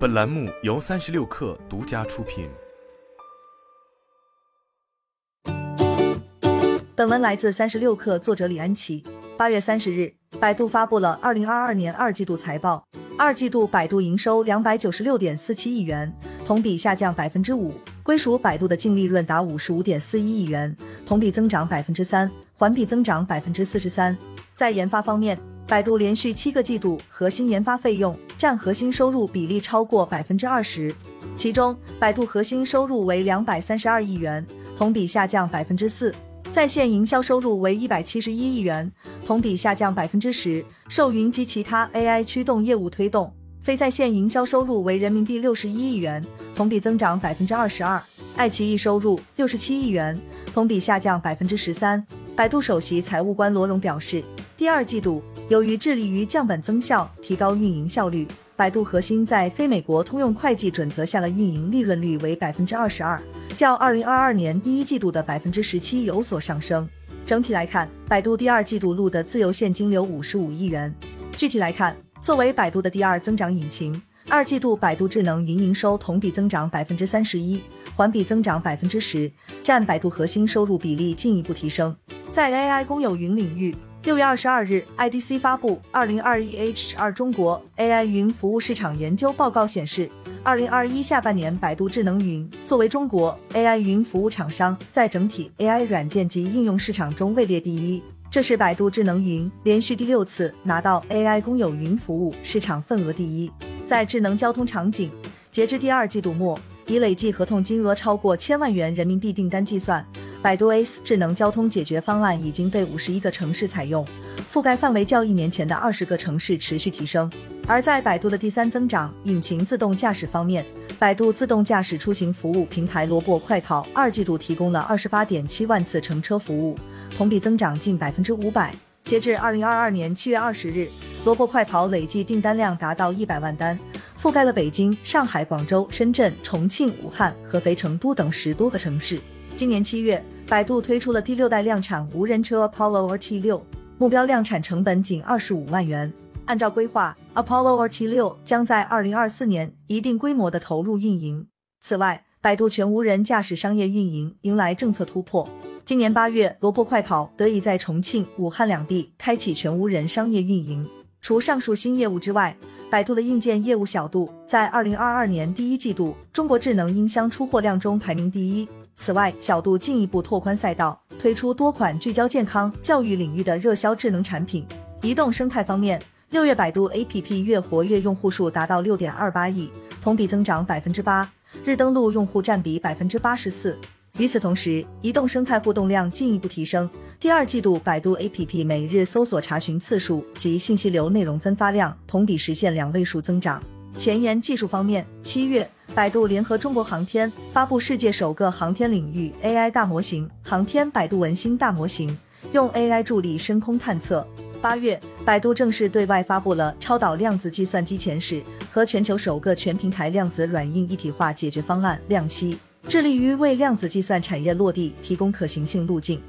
本栏目由三十六氪独家出品。本文来自三十六氪，作者李安琪。八月三十日，百度发布了二零二二年二季度财报。二季度百度营收两百九十六点四七亿元，同比下降百分之五，归属百度的净利润达五十五点四一亿元，同比增长百分之三，环比增长百分之四十三。在研发方面，百度连续七个季度核心研发费用占核心收入比例超过百分之二十，其中百度核心收入为两百三十二亿元，同比下降百分之四。在线营销收入为一百七十一亿元，同比下降百分之十，受云及其他 AI 驱动业务推动。非在线营销收入为人民币六十一亿元，同比增长百分之二十二。爱奇艺收入六十七亿元，同比下降百分之十三。百度首席财务官罗荣表示，第二季度由于致力于降本增效、提高运营效率，百度核心在非美国通用会计准则下的运营利润率为百分之二十二。较二零二二年第一季度的百分之十七有所上升。整体来看，百度第二季度录得自由现金流五十五亿元。具体来看，作为百度的第二增长引擎，二季度百度智能云营收同比增长百分之三十一，环比增长百分之十，占百度核心收入比例进一步提升。在 AI 公有云领域。六月二十二日，IDC 发布《二零二一 H 二中国 AI 云服务市场研究报告》显示，二零二一下半年，百度智能云作为中国 AI 云服务厂商，在整体 AI 软件及应用市场中位列第一。这是百度智能云连续第六次拿到 AI 公有云服务市场份额第一。在智能交通场景，截至第二季度末，已累计合同金额超过千万元人民币订单计算。百度 ACE 智能交通解决方案已经被五十一个城市采用，覆盖范围较一年前的二十个城市持续提升。而在百度的第三增长引擎自动驾驶方面，百度自动驾驶出行服务平台萝卜快跑二季度提供了二十八点七万次乘车服务，同比增长近百分之五百。截至二零二二年七月二十日，萝卜快跑累计订单量达到一百万单，覆盖了北京、上海、广州、深圳、重庆、武汉、合肥、成都等十多个城市。今年七月，百度推出了第六代量产无人车 Apollo RT6，目标量产成本仅二十五万元。按照规划，Apollo RT6 将在二零二四年一定规模的投入运营。此外，百度全无人驾驶商业运营迎来政策突破。今年八月，萝卜快跑得以在重庆、武汉两地开启全无人商业运营。除上述新业务之外，百度的硬件业务小度在二零二二年第一季度中国智能音箱出货量中排名第一。此外，小度进一步拓宽赛道，推出多款聚焦健康教育领域的热销智能产品。移动生态方面，六月百度 APP 月活跃用户数达到六点二八亿，同比增长百分之八，日登录用户占比百分之八十四。与此同时，移动生态互动量进一步提升。第二季度，百度 APP 每日搜索查询次数及信息流内容分发量同比实现两位数增长。前沿技术方面，七月。百度联合中国航天发布世界首个航天领域 AI 大模型——航天百度文心大模型，用 AI 助力深空探测。八月，百度正式对外发布了超导量子计算机前史和全球首个全平台量子软硬一体化解决方案——量析，致力于为量子计算产业落地提供可行性路径。